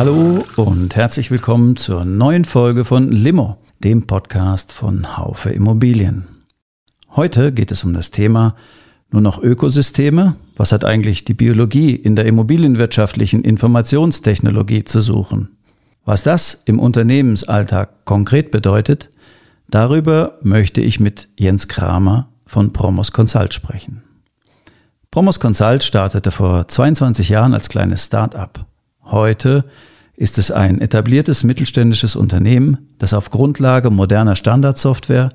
Hallo und herzlich willkommen zur neuen Folge von Limo, dem Podcast von Haufe Immobilien. Heute geht es um das Thema nur noch Ökosysteme. Was hat eigentlich die Biologie in der immobilienwirtschaftlichen Informationstechnologie zu suchen? Was das im Unternehmensalltag konkret bedeutet, darüber möchte ich mit Jens Kramer von Promos Consult sprechen. Promos Consult startete vor 22 Jahren als kleines Start-up. Heute ist es ein etabliertes mittelständisches Unternehmen, das auf Grundlage moderner Standardsoftware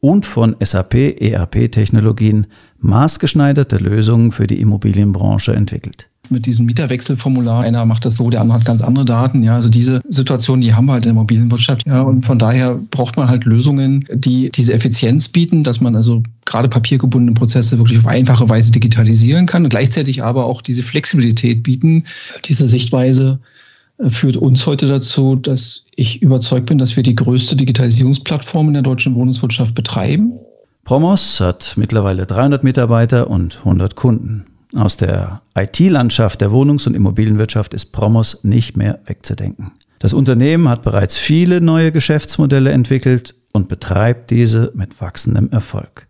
und von SAP ERP-Technologien maßgeschneiderte Lösungen für die Immobilienbranche entwickelt mit diesem Mieterwechselformular. Einer macht das so, der andere hat ganz andere Daten. Ja, also diese Situation, die haben wir halt in der Immobilienwirtschaft. Ja, und von daher braucht man halt Lösungen, die diese Effizienz bieten, dass man also gerade papiergebundene Prozesse wirklich auf einfache Weise digitalisieren kann und gleichzeitig aber auch diese Flexibilität bieten. Diese Sichtweise führt uns heute dazu, dass ich überzeugt bin, dass wir die größte Digitalisierungsplattform in der deutschen Wohnungswirtschaft betreiben. Promos hat mittlerweile 300 Mitarbeiter und 100 Kunden. Aus der IT-Landschaft der Wohnungs- und Immobilienwirtschaft ist Promos nicht mehr wegzudenken. Das Unternehmen hat bereits viele neue Geschäftsmodelle entwickelt und betreibt diese mit wachsendem Erfolg.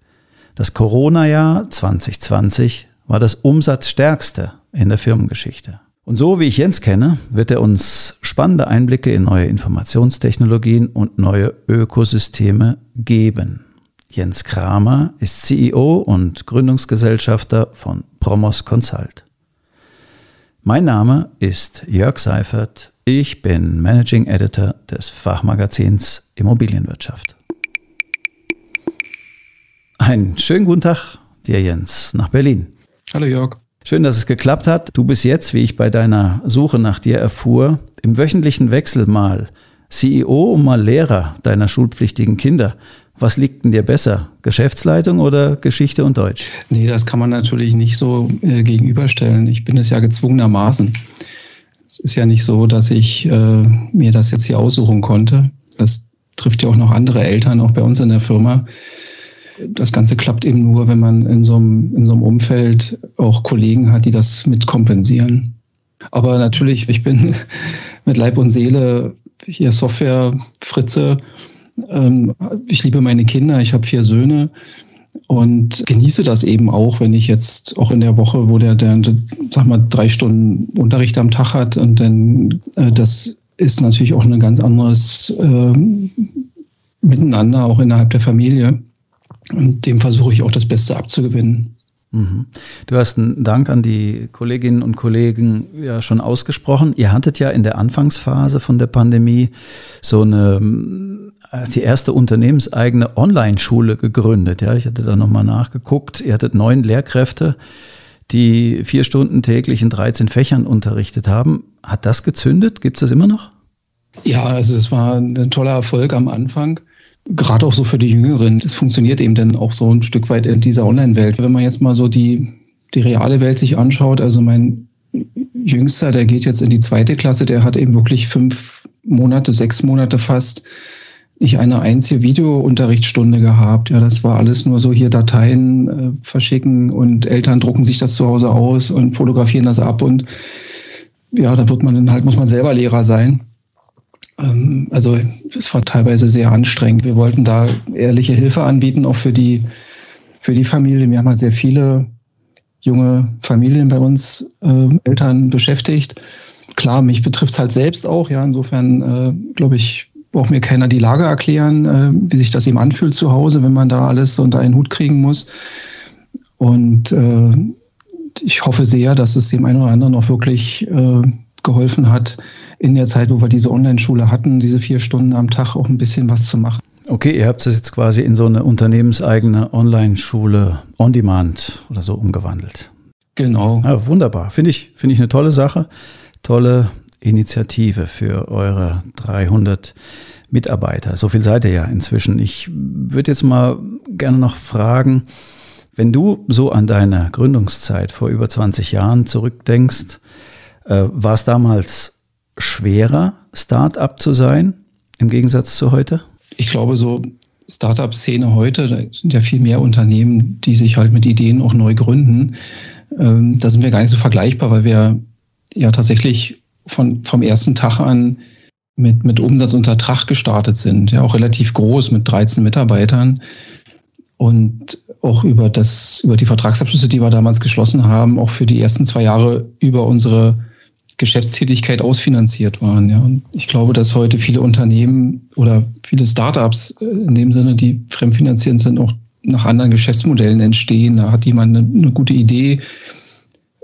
Das Corona-Jahr 2020 war das umsatzstärkste in der Firmengeschichte. Und so wie ich Jens kenne, wird er uns spannende Einblicke in neue Informationstechnologien und neue Ökosysteme geben. Jens Kramer ist CEO und Gründungsgesellschafter von Promos Consult. Mein Name ist Jörg Seifert. Ich bin Managing Editor des Fachmagazins Immobilienwirtschaft. Einen schönen guten Tag dir, Jens, nach Berlin. Hallo Jörg. Schön, dass es geklappt hat. Du bist jetzt, wie ich bei deiner Suche nach dir erfuhr, im wöchentlichen Wechsel mal CEO und mal Lehrer deiner schulpflichtigen Kinder. Was liegt denn dir besser? Geschäftsleitung oder Geschichte und Deutsch? Nee, das kann man natürlich nicht so äh, gegenüberstellen. Ich bin es ja gezwungenermaßen. Es ist ja nicht so, dass ich äh, mir das jetzt hier aussuchen konnte. Das trifft ja auch noch andere Eltern, auch bei uns in der Firma. Das Ganze klappt eben nur, wenn man in so einem, in so einem Umfeld auch Kollegen hat, die das mitkompensieren. Aber natürlich, ich bin mit Leib und Seele hier Software Fritze ähm, ich liebe meine Kinder, ich habe vier Söhne und genieße das eben auch, wenn ich jetzt auch in der Woche, wo der, der sag mal, drei Stunden Unterricht am Tag hat und dann äh, das ist natürlich auch ein ganz anderes äh, Miteinander, auch innerhalb der Familie. Und dem versuche ich auch das Beste abzugewinnen. Mhm. Du hast einen Dank an die Kolleginnen und Kollegen ja schon ausgesprochen. Ihr hattet ja in der Anfangsphase von der Pandemie so eine äh, die erste unternehmenseigene Online-Schule gegründet. Ja, ich hatte da nochmal nachgeguckt. Ihr hattet neun Lehrkräfte, die vier Stunden täglich in 13 Fächern unterrichtet haben. Hat das gezündet? Gibt es das immer noch? Ja, also es war ein toller Erfolg am Anfang. Gerade auch so für die Jüngeren. Das funktioniert eben dann auch so ein Stück weit in dieser Online-Welt. Wenn man jetzt mal so die, die reale Welt sich anschaut, also mein Jüngster, der geht jetzt in die zweite Klasse, der hat eben wirklich fünf Monate, sechs Monate fast nicht eine einzige Videounterrichtsstunde gehabt. Ja, das war alles nur so hier Dateien äh, verschicken und Eltern drucken sich das zu Hause aus und fotografieren das ab und ja, da wird man dann halt, muss man selber Lehrer sein. Ähm, also es war teilweise sehr anstrengend. Wir wollten da ehrliche Hilfe anbieten, auch für die, für die Familie. Wir haben halt sehr viele junge Familien bei uns, äh, Eltern beschäftigt. Klar, mich betrifft es halt selbst auch, ja. Insofern äh, glaube ich, braucht mir keiner die Lage erklären, äh, wie sich das eben anfühlt zu Hause, wenn man da alles unter einen Hut kriegen muss. Und äh, ich hoffe sehr, dass es dem einen oder anderen auch wirklich äh, geholfen hat, in der Zeit, wo wir diese Online-Schule hatten, diese vier Stunden am Tag auch ein bisschen was zu machen. Okay, ihr habt es jetzt quasi in so eine unternehmenseigene Online-Schule on demand oder so umgewandelt. Genau. Ja, wunderbar. Finde ich, finde ich eine tolle Sache. Tolle Initiative für eure 300 Mitarbeiter. So viel seid ihr ja inzwischen. Ich würde jetzt mal gerne noch fragen, wenn du so an deine Gründungszeit vor über 20 Jahren zurückdenkst, äh, war es damals schwerer, Start-up zu sein im Gegensatz zu heute? Ich glaube, so Startup-Szene heute, da sind ja viel mehr Unternehmen, die sich halt mit Ideen auch neu gründen. Ähm, da sind wir gar nicht so vergleichbar, weil wir ja tatsächlich von, vom ersten Tag an mit, mit Umsatz unter Tracht gestartet sind, ja auch relativ groß mit 13 Mitarbeitern und auch über das, über die Vertragsabschlüsse, die wir damals geschlossen haben, auch für die ersten zwei Jahre über unsere Geschäftstätigkeit ausfinanziert waren. Ja. Und ich glaube, dass heute viele Unternehmen oder viele Startups äh, in dem Sinne, die fremdfinanzierend sind, auch nach anderen Geschäftsmodellen entstehen. Da hat jemand eine, eine gute Idee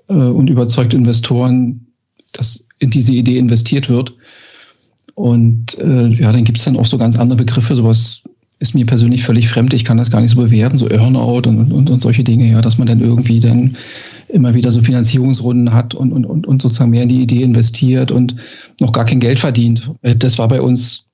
äh, und überzeugt Investoren, dass in diese Idee investiert wird. Und äh, ja, dann gibt es dann auch so ganz andere Begriffe, sowas ist mir persönlich völlig fremd. Ich kann das gar nicht so bewerten, so Earnout und, und, und solche Dinge, ja, dass man dann irgendwie dann immer wieder so Finanzierungsrunden hat und, und, und, und sozusagen mehr in die Idee investiert und noch gar kein Geld verdient. Äh, das war bei uns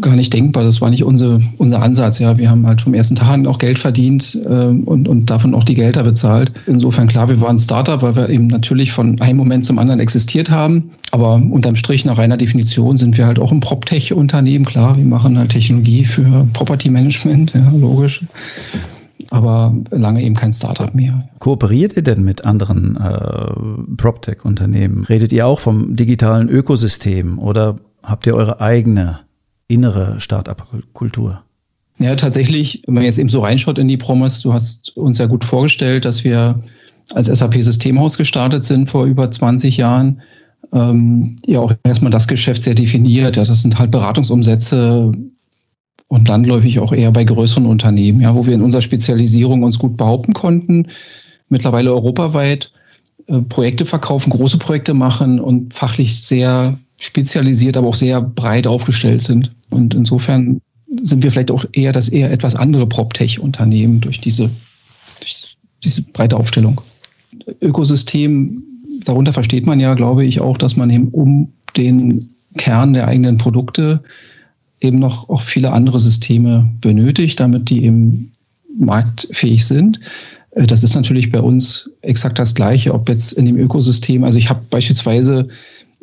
gar nicht denkbar. Das war nicht unser, unser Ansatz. Ja, wir haben halt vom ersten Tag an auch Geld verdient äh, und, und davon auch die Gelder bezahlt. Insofern klar, wir waren Startup, weil wir eben natürlich von einem Moment zum anderen existiert haben. Aber unterm Strich nach reiner Definition sind wir halt auch ein PropTech-Unternehmen. Klar, wir machen halt Technologie für Property Management, ja, logisch. Aber lange eben kein Startup mehr. Kooperiert ihr denn mit anderen äh, PropTech-Unternehmen? Redet ihr auch vom digitalen Ökosystem oder habt ihr eure eigene innere Start-up-Kultur? Ja, tatsächlich, wenn man jetzt eben so reinschaut in die Promise, du hast uns ja gut vorgestellt, dass wir als SAP-Systemhaus gestartet sind vor über 20 Jahren. Ähm, ja, auch erstmal das Geschäft sehr definiert. Ja, das sind halt Beratungsumsätze und landläufig auch eher bei größeren Unternehmen, ja, wo wir in unserer Spezialisierung uns gut behaupten konnten. Mittlerweile europaweit äh, Projekte verkaufen, große Projekte machen und fachlich sehr spezialisiert, aber auch sehr breit aufgestellt sind. Und insofern sind wir vielleicht auch eher das eher etwas andere PropTech-Unternehmen durch diese, durch diese breite Aufstellung. Ökosystem, darunter versteht man ja, glaube ich, auch, dass man eben um den Kern der eigenen Produkte eben noch auch viele andere Systeme benötigt, damit die eben marktfähig sind. Äh, das ist natürlich bei uns exakt das Gleiche, ob jetzt in dem Ökosystem, also ich habe beispielsweise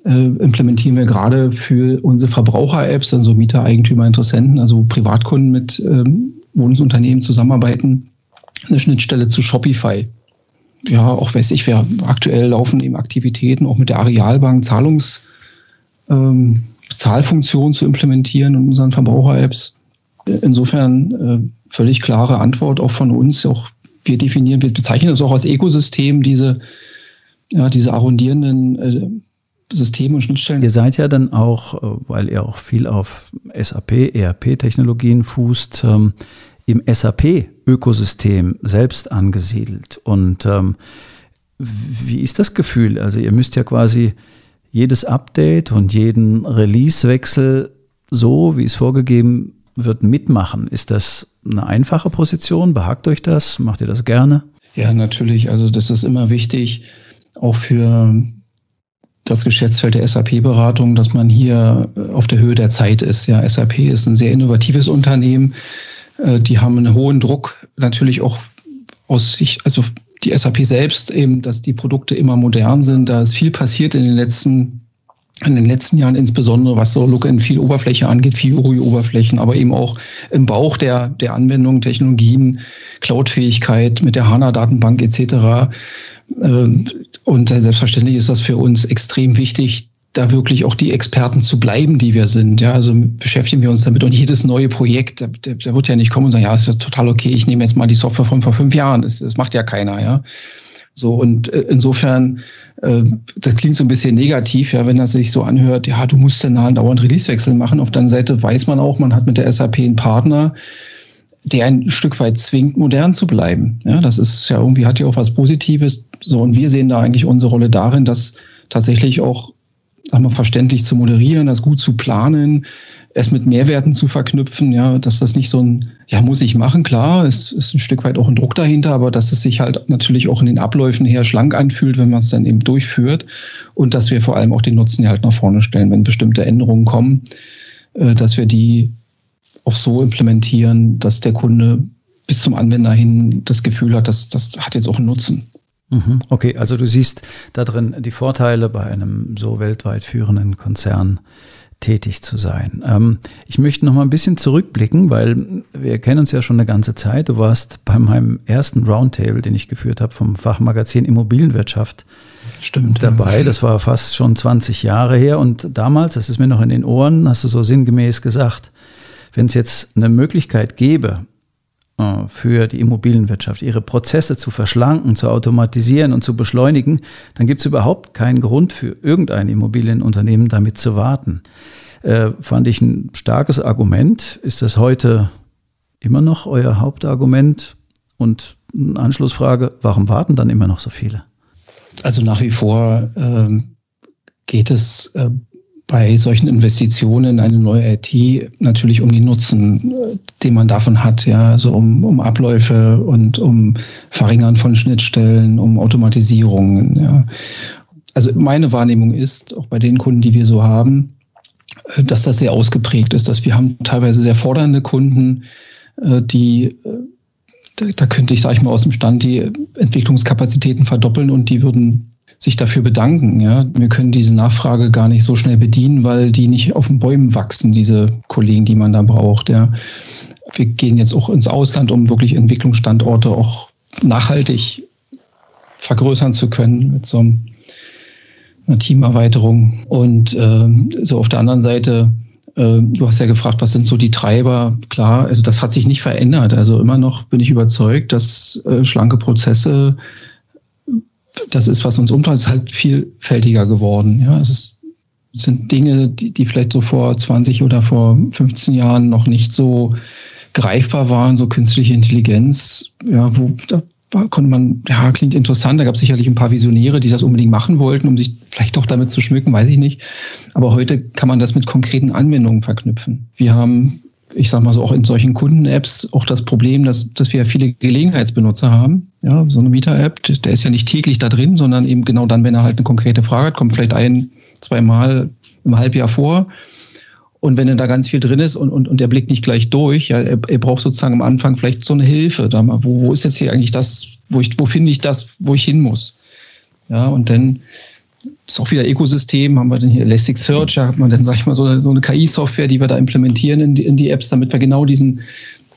äh, implementieren wir gerade für unsere Verbraucher-Apps, also Mieter, Eigentümer, Interessenten, also Privatkunden mit ähm, Wohnungsunternehmen zusammenarbeiten, eine Schnittstelle zu Shopify. Ja, auch weiß ich, wir aktuell laufen eben Aktivitäten auch mit der Arealbank Zahlungs, ähm, Zahlfunktion zu implementieren in unseren Verbraucher-Apps. Insofern äh, völlig klare Antwort auch von uns. Auch wir definieren, wir bezeichnen das auch als Ökosystem, diese, ja, diese arrondierenden äh, Systeme und Schnittstellen. Ihr seid ja dann auch, äh, weil ihr auch viel auf SAP, ERP-Technologien fußt, ähm, im SAP-Ökosystem selbst angesiedelt. Und ähm, wie ist das Gefühl? Also ihr müsst ja quasi jedes Update und jeden Release-Wechsel so, wie es vorgegeben wird, mitmachen. Ist das eine einfache Position? Behagt euch das? Macht ihr das gerne? Ja, natürlich. Also das ist immer wichtig, auch für das Geschäftsfeld der SAP-Beratung, dass man hier äh, auf der Höhe der Zeit ist. Ja, SAP ist ein sehr innovatives Unternehmen. Äh, die haben einen hohen Druck natürlich auch aus sich, also die SAP selbst eben, dass die Produkte immer modern sind. Da ist viel passiert in den letzten in den letzten Jahren insbesondere, was so Look in viel Oberfläche angeht, viel UI-Oberflächen, aber eben auch im Bauch der, der Anwendung, Technologien, Cloud-Fähigkeit mit der HANA-Datenbank etc. Ähm, und selbstverständlich ist das für uns extrem wichtig, da wirklich auch die Experten zu bleiben, die wir sind. Ja, also beschäftigen wir uns damit und jedes neue Projekt, der, der wird ja nicht kommen und sagen, ja, ist ja total okay, ich nehme jetzt mal die Software von vor fünf Jahren. Das, das macht ja keiner, ja. So, und äh, insofern, äh, das klingt so ein bisschen negativ, ja, wenn das sich so anhört, ja, du musst dann halt dauernd Releasewechsel machen. Auf der anderen Seite weiß man auch, man hat mit der SAP einen Partner, der ein Stück weit zwingt, modern zu bleiben. Ja, das ist ja irgendwie, hat ja auch was Positives. So, und wir sehen da eigentlich unsere Rolle darin, dass tatsächlich auch sagen wir, verständlich zu moderieren, das gut zu planen, es mit Mehrwerten zu verknüpfen, ja, dass das nicht so ein, ja, muss ich machen, klar, es ist ein Stück weit auch ein Druck dahinter, aber dass es sich halt natürlich auch in den Abläufen her schlank anfühlt, wenn man es dann eben durchführt und dass wir vor allem auch den Nutzen halt nach vorne stellen, wenn bestimmte Änderungen kommen, äh, dass wir die auch so implementieren, dass der Kunde bis zum Anwender hin das Gefühl hat, dass das hat jetzt auch einen Nutzen. Mhm. Okay, also du siehst da drin die Vorteile bei einem so weltweit führenden Konzern tätig zu sein. Ähm, ich möchte noch mal ein bisschen zurückblicken, weil wir kennen uns ja schon eine ganze Zeit. Du warst bei meinem ersten Roundtable, den ich geführt habe vom Fachmagazin Immobilienwirtschaft, Stimmt, dabei. Ja. Das war fast schon 20 Jahre her. Und damals, das ist mir noch in den Ohren, hast du so sinngemäß gesagt, wenn es jetzt eine Möglichkeit gäbe, für die Immobilienwirtschaft, ihre Prozesse zu verschlanken, zu automatisieren und zu beschleunigen, dann gibt es überhaupt keinen Grund für irgendein Immobilienunternehmen damit zu warten. Äh, fand ich ein starkes Argument. Ist das heute immer noch euer Hauptargument? Und eine Anschlussfrage, warum warten dann immer noch so viele? Also nach wie vor ähm, geht es äh, bei solchen Investitionen in eine neue IT natürlich um die Nutzen, den man davon hat, ja, also um, um Abläufe und um Verringern von Schnittstellen, um Automatisierungen, ja. Also meine Wahrnehmung ist, auch bei den Kunden, die wir so haben, äh, dass das sehr ausgeprägt ist, dass wir haben teilweise sehr fordernde Kunden, äh, die äh, da könnte ich, sage ich mal, aus dem Stand die Entwicklungskapazitäten verdoppeln und die würden sich dafür bedanken. Ja, wir können diese Nachfrage gar nicht so schnell bedienen, weil die nicht auf den Bäumen wachsen, diese Kollegen, die man da braucht. Ja, wir gehen jetzt auch ins Ausland, um wirklich Entwicklungsstandorte auch nachhaltig vergrößern zu können mit so einer Teamerweiterung. Und äh, so auf der anderen Seite äh, Du hast ja gefragt, was sind so die Treiber? Klar, also das hat sich nicht verändert. Also immer noch bin ich überzeugt, dass äh, schlanke Prozesse das ist, was uns umtreibt, ist halt vielfältiger geworden. Ja, es ist, sind Dinge, die, die vielleicht so vor 20 oder vor 15 Jahren noch nicht so greifbar waren, so künstliche Intelligenz, ja, wo da konnte man, ja, klingt interessant, da gab es sicherlich ein paar Visionäre, die das unbedingt machen wollten, um sich vielleicht doch damit zu schmücken, weiß ich nicht. Aber heute kann man das mit konkreten Anwendungen verknüpfen. Wir haben ich sag mal so, auch in solchen Kunden-Apps auch das Problem, dass, dass wir viele Gelegenheitsbenutzer haben. Ja, so eine Mieter-App, der ist ja nicht täglich da drin, sondern eben genau dann, wenn er halt eine konkrete Frage hat, kommt vielleicht ein, zweimal im Halbjahr vor. Und wenn er da ganz viel drin ist und, und, und der blickt nicht gleich durch, ja, er, er braucht sozusagen am Anfang vielleicht so eine Hilfe. Da mal, wo, wo ist jetzt hier eigentlich das, wo wo finde ich das, wo ich hin muss? Ja, und dann ist auch wieder Ökosystem, haben wir dann hier Elasticsearch, da hat man dann, sag ich mal, so eine, so eine KI-Software, die wir da implementieren in die, in die Apps, damit wir genau diesen,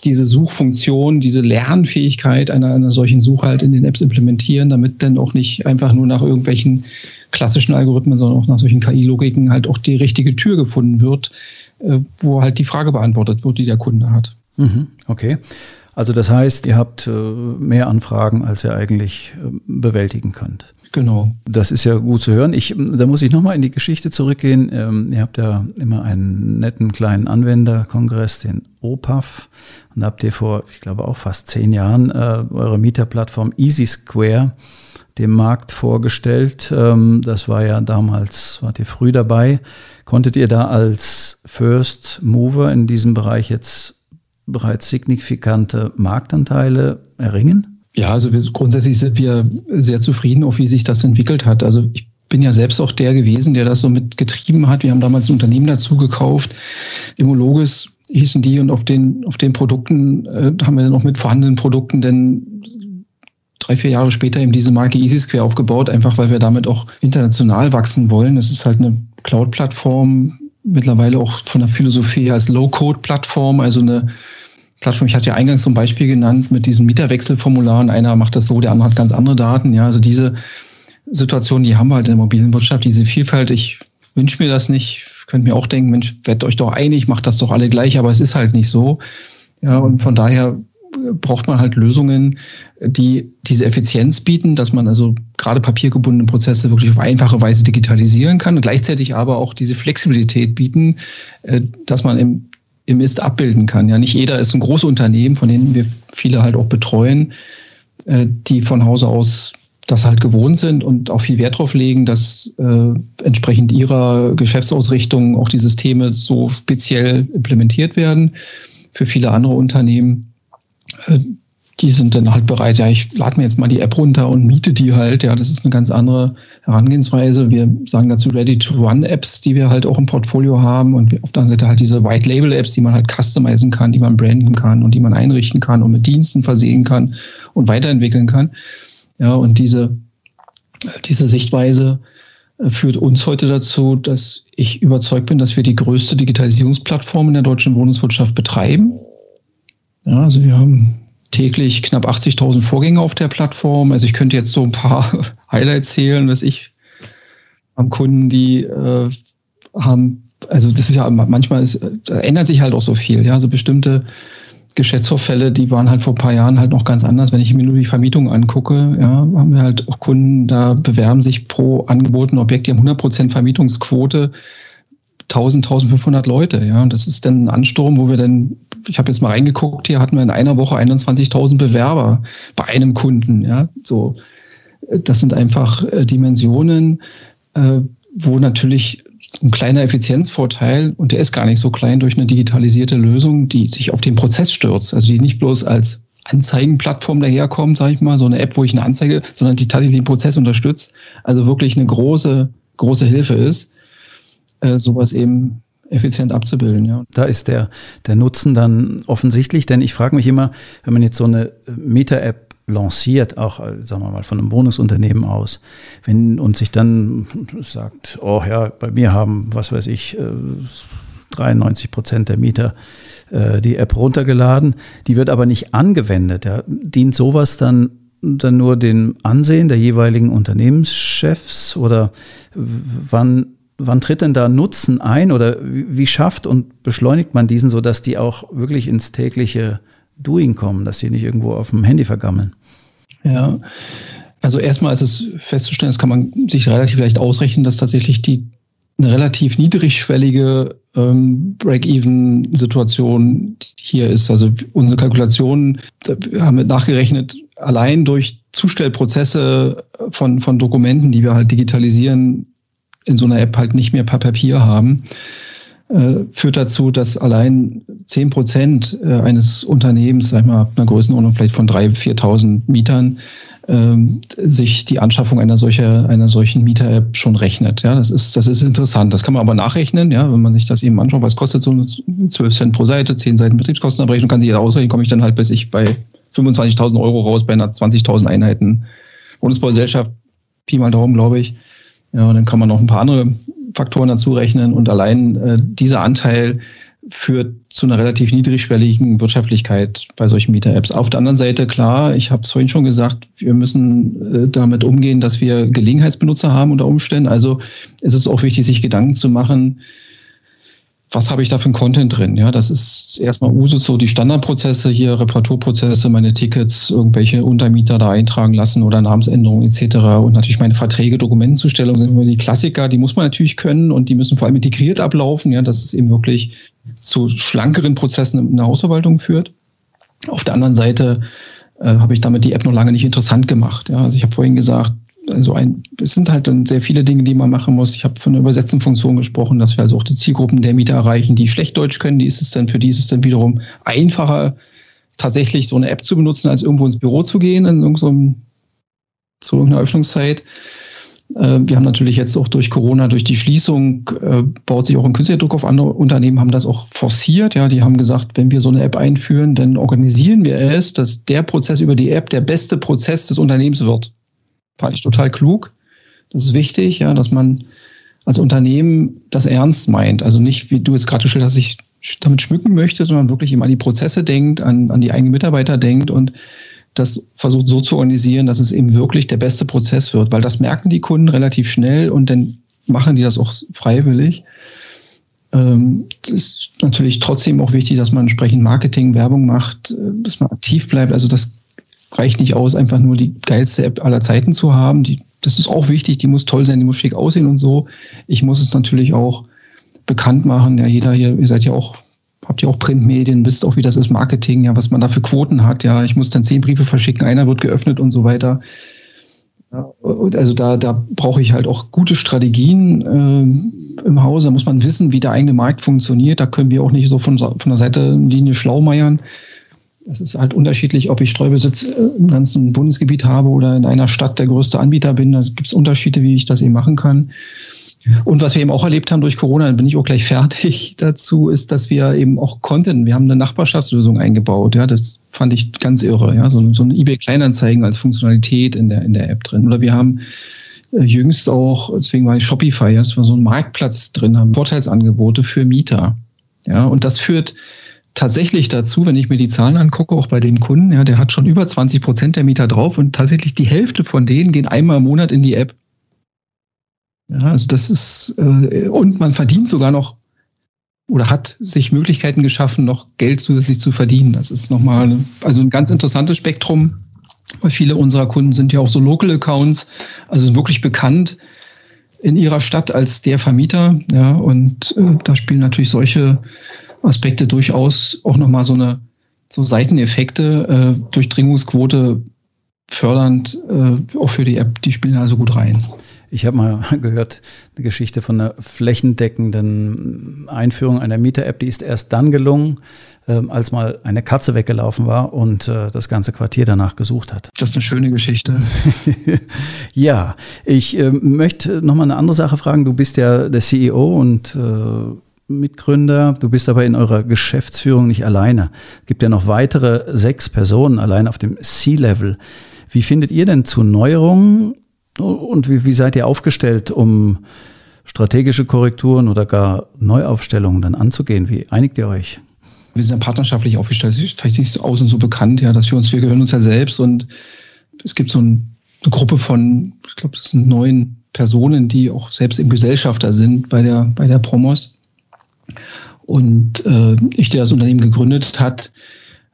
diese Suchfunktion, diese Lernfähigkeit einer, einer solchen Suche halt in den Apps implementieren, damit dann auch nicht einfach nur nach irgendwelchen klassischen Algorithmen, sondern auch nach solchen KI-Logiken halt auch die richtige Tür gefunden wird, äh, wo halt die Frage beantwortet wird, die der Kunde hat. Mhm, okay. Also das heißt, ihr habt äh, mehr Anfragen, als ihr eigentlich äh, bewältigen könnt. Genau. Das ist ja gut zu hören. Ich, da muss ich nochmal in die Geschichte zurückgehen. Ähm, ihr habt ja immer einen netten kleinen Anwenderkongress, den OPAF. Und da habt ihr vor, ich glaube auch fast zehn Jahren, äh, eure Mieterplattform Easy Square dem Markt vorgestellt. Ähm, das war ja damals, wart ihr früh dabei. Konntet ihr da als First Mover in diesem Bereich jetzt bereits signifikante Marktanteile erringen? Ja, also wir, grundsätzlich sind wir sehr zufrieden, auch wie sich das entwickelt hat. Also ich bin ja selbst auch der gewesen, der das so mitgetrieben hat. Wir haben damals ein Unternehmen dazu gekauft. Immologis hießen die und auf den, auf den Produkten äh, haben wir dann auch mit vorhandenen Produkten denn drei, vier Jahre später eben diese Marke EasySquare aufgebaut, einfach weil wir damit auch international wachsen wollen. Es ist halt eine Cloud-Plattform, mittlerweile auch von der Philosophie als Low-Code-Plattform, also eine Plattform. Ich hatte ja eingangs zum Beispiel genannt mit diesen Mieterwechselformularen. Einer macht das so, der andere hat ganz andere Daten. Ja, also diese Situation, die haben wir halt in der mobilen Wirtschaft, diese Vielfalt. Ich wünsche mir das nicht. Könnt mir auch denken, Mensch, werdet euch doch einig, macht das doch alle gleich, aber es ist halt nicht so. Ja, und von daher braucht man halt Lösungen, die diese Effizienz bieten, dass man also gerade papiergebundene Prozesse wirklich auf einfache Weise digitalisieren kann und gleichzeitig aber auch diese Flexibilität bieten, äh, dass man im im Ist abbilden kann. Ja, nicht jeder ist ein großes Unternehmen, von denen wir viele halt auch betreuen, äh, die von Hause aus das halt gewohnt sind und auch viel Wert darauf legen, dass äh, entsprechend ihrer Geschäftsausrichtung auch die Systeme so speziell implementiert werden. Für viele andere Unternehmen, äh, die sind dann halt bereit, ja, ich lade mir jetzt mal die App runter und miete die halt. Ja, das ist eine ganz andere Herangehensweise. Wir sagen dazu Ready-to-Run-Apps, die wir halt auch im Portfolio haben und auf der anderen Seite halt diese White-Label-Apps, die man halt customizen kann, die man branden kann und die man einrichten kann und mit Diensten versehen kann und weiterentwickeln kann. Ja, und diese, diese Sichtweise äh, führt uns heute dazu, dass ich überzeugt bin, dass wir die größte Digitalisierungsplattform in der deutschen Wohnungswirtschaft betreiben. Ja, also wir haben täglich knapp 80.000 Vorgänge auf der Plattform. Also ich könnte jetzt so ein paar Highlights zählen, was ich am Kunden, die äh, haben, also das ist ja manchmal ist, ändert sich halt auch so viel. Ja, also bestimmte Geschäftsvorfälle, die waren halt vor ein paar Jahren halt noch ganz anders. Wenn ich mir nur die Vermietung angucke, ja, haben wir halt auch Kunden, da bewerben sich pro angebotenen Objekt, die haben 100% Vermietungsquote. 1000, 1500 Leute, ja. Und das ist dann ein Ansturm, wo wir dann, ich habe jetzt mal reingeguckt, hier hatten wir in einer Woche 21.000 Bewerber bei einem Kunden, ja. So, das sind einfach äh, Dimensionen, äh, wo natürlich ein kleiner Effizienzvorteil, und der ist gar nicht so klein durch eine digitalisierte Lösung, die sich auf den Prozess stürzt. Also die nicht bloß als Anzeigenplattform daherkommt, sage ich mal, so eine App, wo ich eine Anzeige, sondern die tatsächlich den Prozess unterstützt. Also wirklich eine große, große Hilfe ist, äh, sowas eben effizient abzubilden. Ja. Da ist der, der Nutzen dann offensichtlich, denn ich frage mich immer, wenn man jetzt so eine Meta-App lanciert, auch äh, sagen wir mal von einem Wohnungsunternehmen aus, wenn und sich dann sagt, oh ja, bei mir haben, was weiß ich, 93 äh, Prozent der Mieter die App runtergeladen, die wird aber nicht angewendet. Ja. Dient sowas dann dann nur dem Ansehen der jeweiligen Unternehmenschefs oder wann wann tritt denn da Nutzen ein oder wie schafft und beschleunigt man diesen, sodass die auch wirklich ins tägliche Doing kommen, dass sie nicht irgendwo auf dem Handy vergammeln. Ja, also erstmal ist es festzustellen, das kann man sich relativ leicht ausrechnen, dass tatsächlich die eine relativ niedrigschwellige ähm, Break-Even-Situation hier ist. Also unsere Kalkulationen haben wir nachgerechnet, allein durch Zustellprozesse von, von Dokumenten, die wir halt digitalisieren, in so einer App halt nicht mehr per Papier haben, äh, führt dazu, dass allein zehn Prozent äh, eines Unternehmens, sag ich mal, einer Größenordnung vielleicht von 3.000, 4.000 Mietern, ähm, sich die Anschaffung einer, solcher, einer solchen Mieter-App schon rechnet. Ja, das ist, das ist interessant. Das kann man aber nachrechnen, ja, wenn man sich das eben anschaut, was kostet so eine 12 Cent pro Seite, 10 Seiten Betriebskostenabrechnung, kann sich jeder ausrechnen, komme ich dann halt bis ich bei 25.000 Euro raus, bei einer 20.000 Einheiten Bundesbaugesellschaft, Pi mal Daumen, glaube ich. Ja, und dann kann man noch ein paar andere Faktoren dazu rechnen und allein äh, dieser Anteil führt zu einer relativ niedrigschwelligen Wirtschaftlichkeit bei solchen Mieter-Apps. Auf der anderen Seite, klar, ich habe es vorhin schon gesagt, wir müssen äh, damit umgehen, dass wir Gelegenheitsbenutzer haben unter Umständen. Also es ist auch wichtig, sich Gedanken zu machen, was habe ich da für ein Content drin? Ja, das ist erstmal Usus, so die Standardprozesse hier, Reparaturprozesse, meine Tickets, irgendwelche Untermieter da eintragen lassen oder Namensänderungen etc. Und natürlich meine Verträge, Dokumentenzustellung sind immer die Klassiker, die muss man natürlich können und die müssen vor allem integriert ablaufen, ja, dass es eben wirklich zu schlankeren Prozessen in der Hausverwaltung führt. Auf der anderen Seite äh, habe ich damit die App noch lange nicht interessant gemacht. Ja, also ich habe vorhin gesagt, also ein, es sind halt dann sehr viele Dinge, die man machen muss. Ich habe von der Übersetzungsfunktion gesprochen, dass wir also auch die Zielgruppen der Mieter erreichen, die schlecht Deutsch können. Die ist es dann, für die ist es dann wiederum einfacher, tatsächlich so eine App zu benutzen, als irgendwo ins Büro zu gehen, in irgendeinem, zu irgendeiner Öffnungszeit. Äh, wir haben natürlich jetzt auch durch Corona, durch die Schließung, äh, baut sich auch ein künstlicher Druck auf. Andere Unternehmen haben das auch forciert. Ja, die haben gesagt, wenn wir so eine App einführen, dann organisieren wir es, dass der Prozess über die App der beste Prozess des Unternehmens wird. Fand ich total klug. Das ist wichtig, ja, dass man als Unternehmen das ernst meint. Also nicht, wie du es gerade gestellt hast, sich damit schmücken möchte, sondern wirklich immer an die Prozesse denkt, an, an die eigenen Mitarbeiter denkt und das versucht so zu organisieren, dass es eben wirklich der beste Prozess wird, weil das merken die Kunden relativ schnell und dann machen die das auch freiwillig. Ähm, ist natürlich trotzdem auch wichtig, dass man entsprechend Marketing, Werbung macht, äh, dass man aktiv bleibt. Also das reicht nicht aus, einfach nur die geilste App aller Zeiten zu haben. Die, das ist auch wichtig, die muss toll sein, die muss schick aussehen und so. Ich muss es natürlich auch bekannt machen. Ja, jeder hier, ihr seid ja auch, habt ja auch Printmedien, wisst auch, wie das ist, Marketing, ja, was man da für Quoten hat. Ja, ich muss dann zehn Briefe verschicken, einer wird geöffnet und so weiter. also da, da brauche ich halt auch gute Strategien äh, im Hause. Da muss man wissen, wie der eigene Markt funktioniert. Da können wir auch nicht so von, von der Seitenlinie schlaumeiern. Das ist halt unterschiedlich, ob ich Streubesitz äh, im ganzen Bundesgebiet habe oder in einer Stadt der größte Anbieter bin. Da gibt es Unterschiede, wie ich das eben machen kann. Und was wir eben auch erlebt haben durch Corona, dann bin ich auch gleich fertig dazu, ist, dass wir eben auch Content, wir haben eine Nachbarschaftslösung eingebaut, ja, das fand ich ganz irre, ja, so, so ein eBay Kleinanzeigen als Funktionalität in der, in der App drin. Oder wir haben äh, jüngst auch, deswegen war ich Shopify, dass wir so einen Marktplatz drin haben, Vorteilsangebote für Mieter. Ja, und das führt tatsächlich dazu, wenn ich mir die Zahlen angucke, auch bei dem Kunden, ja, der hat schon über 20 Prozent der Mieter drauf und tatsächlich die Hälfte von denen gehen einmal im Monat in die App. Ja, also das ist, äh, und man verdient sogar noch oder hat sich Möglichkeiten geschaffen, noch Geld zusätzlich zu verdienen. Das ist nochmal, also ein ganz interessantes Spektrum. Weil viele unserer Kunden sind ja auch so Local Accounts, also wirklich bekannt in ihrer Stadt als der Vermieter. Ja, und äh, da spielen natürlich solche Aspekte durchaus auch nochmal so eine so Seiteneffekte, äh, Durchdringungsquote fördernd, äh, auch für die App, die spielen also gut rein. Ich habe mal gehört, eine Geschichte von einer flächendeckenden Einführung einer Mieter-App, die ist erst dann gelungen, ähm, als mal eine Katze weggelaufen war und äh, das ganze Quartier danach gesucht hat. Das ist eine schöne Geschichte. ja, ich äh, möchte noch mal eine andere Sache fragen. Du bist ja der CEO und äh, Mitgründer. Du bist aber in eurer Geschäftsführung nicht alleine. Es gibt ja noch weitere sechs Personen allein auf dem C-Level. Wie findet ihr denn zu Neuerungen und wie, wie seid ihr aufgestellt, um strategische Korrekturen oder gar Neuaufstellungen dann anzugehen? Wie einigt ihr euch? Wir sind ja partnerschaftlich aufgestellt. Ist vielleicht nicht so außen so bekannt, ja, dass wir uns, wir gehören uns ja selbst und es gibt so ein, eine Gruppe von, ich glaube, das sind neun Personen, die auch selbst im Gesellschafter sind bei der, bei der Promos. Und äh, ich, der das Unternehmen gegründet hat,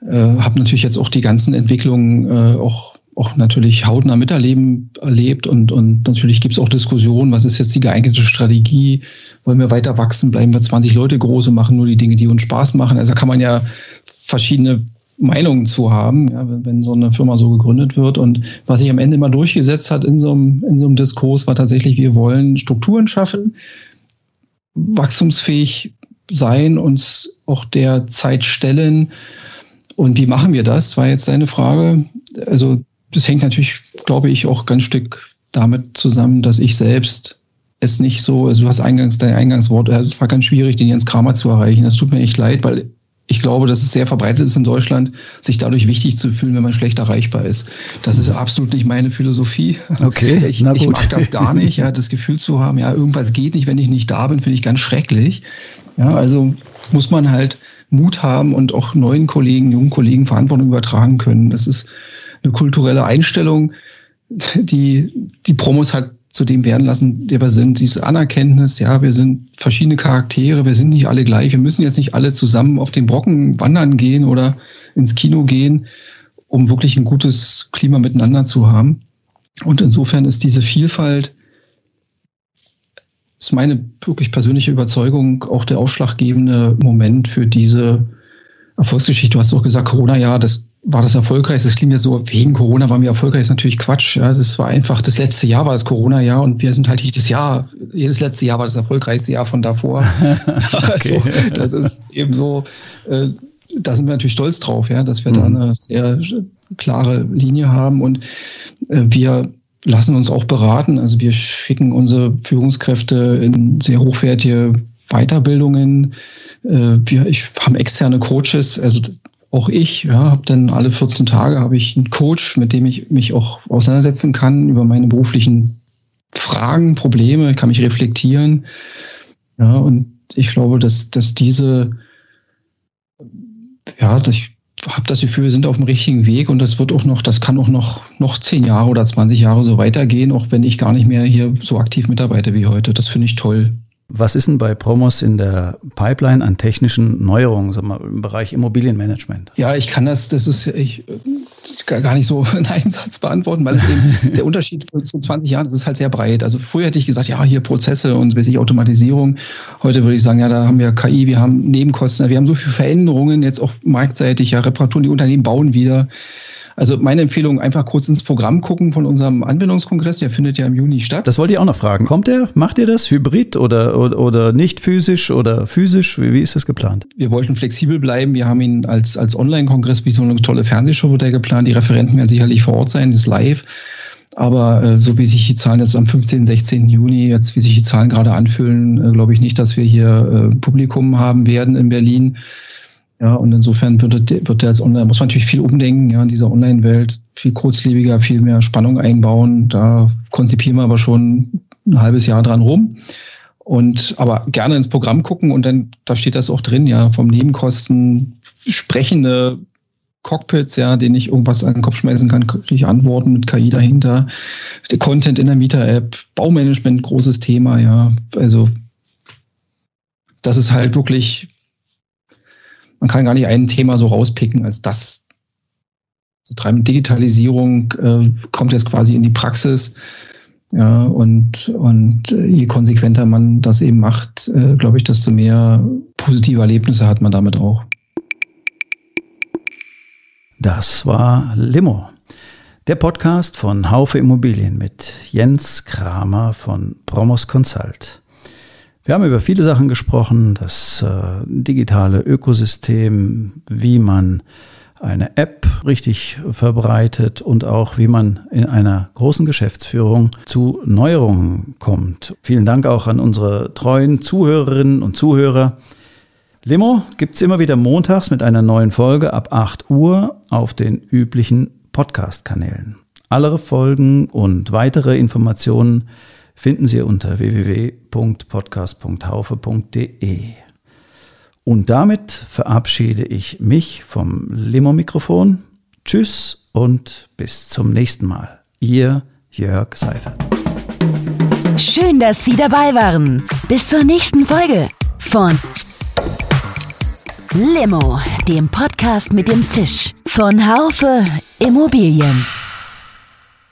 äh, habe natürlich jetzt auch die ganzen Entwicklungen äh, auch auch natürlich hautnah miterleben erlebt und, und natürlich gibt es auch Diskussionen, was ist jetzt die geeignete Strategie, wollen wir weiter wachsen, bleiben wir 20 Leute groß und machen nur die Dinge, die uns Spaß machen. Also kann man ja verschiedene Meinungen zu haben, ja, wenn, so eine Firma so gegründet wird. Und was sich am Ende immer durchgesetzt hat in so einem, in so einem Diskurs, war tatsächlich, wir wollen Strukturen schaffen, wachstumsfähig sein, uns auch der Zeit stellen. Und wie machen wir das? War jetzt deine Frage. Also das hängt natürlich, glaube ich, auch ganz Stück damit zusammen, dass ich selbst es nicht so, also du hast eingangs dein Eingangswort, es war ganz schwierig, den Jens Kramer zu erreichen. Das tut mir echt leid, weil ich glaube, dass es sehr verbreitet ist in Deutschland, sich dadurch wichtig zu fühlen, wenn man schlecht erreichbar ist. Das ist absolut nicht meine Philosophie. Okay. Ich, ich mag das gar nicht, ja, das Gefühl zu haben, ja, irgendwas geht nicht, wenn ich nicht da bin, finde ich ganz schrecklich. Ja, also muss man halt Mut haben und auch neuen Kollegen, jungen Kollegen Verantwortung übertragen können. Das ist eine kulturelle Einstellung, die die Promos halt zu dem werden lassen, der wir sind. Diese Anerkenntnis, ja, wir sind verschiedene Charaktere, wir sind nicht alle gleich. Wir müssen jetzt nicht alle zusammen auf den Brocken wandern gehen oder ins Kino gehen, um wirklich ein gutes Klima miteinander zu haben. Und insofern ist diese Vielfalt, ist meine wirklich persönliche Überzeugung auch der ausschlaggebende Moment für diese Erfolgsgeschichte. Du hast auch gesagt, Corona, ja, das war das erfolgreich? Das klingt ja so, wegen Corona waren wir erfolgreich, ist natürlich Quatsch. Ja, das war einfach, das letzte Jahr war das Corona-Jahr und wir sind halt jedes Jahr, jedes letzte Jahr war das erfolgreichste Jahr von davor. also, das ist eben so, äh, da sind wir natürlich stolz drauf, ja, dass wir mhm. da eine sehr klare Linie haben und äh, wir lassen uns auch beraten. Also wir schicken unsere Führungskräfte in sehr hochwertige Weiterbildungen. Äh, wir ich, haben externe Coaches, also auch ich, ja, habe dann alle 14 Tage habe ich einen Coach, mit dem ich mich auch auseinandersetzen kann über meine beruflichen Fragen, Probleme, kann mich reflektieren. Ja, und ich glaube, dass, dass diese, ja, dass ich habe das Gefühl, wir sind auf dem richtigen Weg und das wird auch noch, das kann auch noch, noch zehn Jahre oder 20 Jahre so weitergehen, auch wenn ich gar nicht mehr hier so aktiv mitarbeite wie heute. Das finde ich toll. Was ist denn bei Promos in der Pipeline an technischen Neuerungen sagen wir, im Bereich Immobilienmanagement? Ja, ich kann das, das ist ich, gar nicht so in einem Satz beantworten, weil es eben der Unterschied zu 20 Jahren, das ist halt sehr breit. Also früher hätte ich gesagt, ja, hier Prozesse und weiß Automatisierung. Heute würde ich sagen, ja, da haben wir KI, wir haben Nebenkosten, wir haben so viele Veränderungen, jetzt auch marktseitig, ja, Reparaturen, die Unternehmen bauen wieder. Also meine Empfehlung, einfach kurz ins Programm gucken von unserem Anwendungskongress, der findet ja im Juni statt. Das wollte ich auch noch fragen. Kommt der? Macht ihr das hybrid oder, oder, oder nicht physisch oder physisch? Wie, wie ist das geplant? Wir wollten flexibel bleiben. Wir haben ihn als, als Online-Kongress, wie so eine tolle Fernsehshow wird er geplant. Die Referenten werden sicherlich vor Ort sein, das ist live. Aber äh, so wie sich die Zahlen jetzt am 15., 16. Juni, jetzt wie sich die Zahlen gerade anfühlen, äh, glaube ich nicht, dass wir hier äh, Publikum haben werden in Berlin. Ja, und insofern wird, wird der als Online, muss man natürlich viel umdenken, ja, in dieser Online-Welt, viel kurzlebiger, viel mehr Spannung einbauen. Da konzipieren wir aber schon ein halbes Jahr dran rum. Und aber gerne ins Programm gucken und dann, da steht das auch drin, ja, vom Nebenkosten sprechende Cockpits, ja, den ich irgendwas an den Kopf schmeißen kann, kriege ich Antworten mit KI dahinter. Der Content in der Mieter-App, Baumanagement, großes Thema, ja. Also das ist halt wirklich man kann gar nicht ein Thema so rauspicken als das. So treiben Digitalisierung äh, kommt jetzt quasi in die Praxis. Ja, und, und je konsequenter man das eben macht, äh, glaube ich, desto mehr positive Erlebnisse hat man damit auch. Das war Limo, der Podcast von Haufe Immobilien mit Jens Kramer von Promos Consult. Wir haben über viele Sachen gesprochen, das äh, digitale Ökosystem, wie man eine App richtig verbreitet und auch wie man in einer großen Geschäftsführung zu Neuerungen kommt. Vielen Dank auch an unsere treuen Zuhörerinnen und Zuhörer. Limo gibt es immer wieder montags mit einer neuen Folge ab 8 Uhr auf den üblichen Podcast-Kanälen. Alle Folgen und weitere Informationen finden Sie unter www.podcast.haufe.de. Und damit verabschiede ich mich vom Limo-Mikrofon. Tschüss und bis zum nächsten Mal. Ihr Jörg Seifert. Schön, dass Sie dabei waren. Bis zur nächsten Folge von Limo, dem Podcast mit dem Zisch von Haufe Immobilien.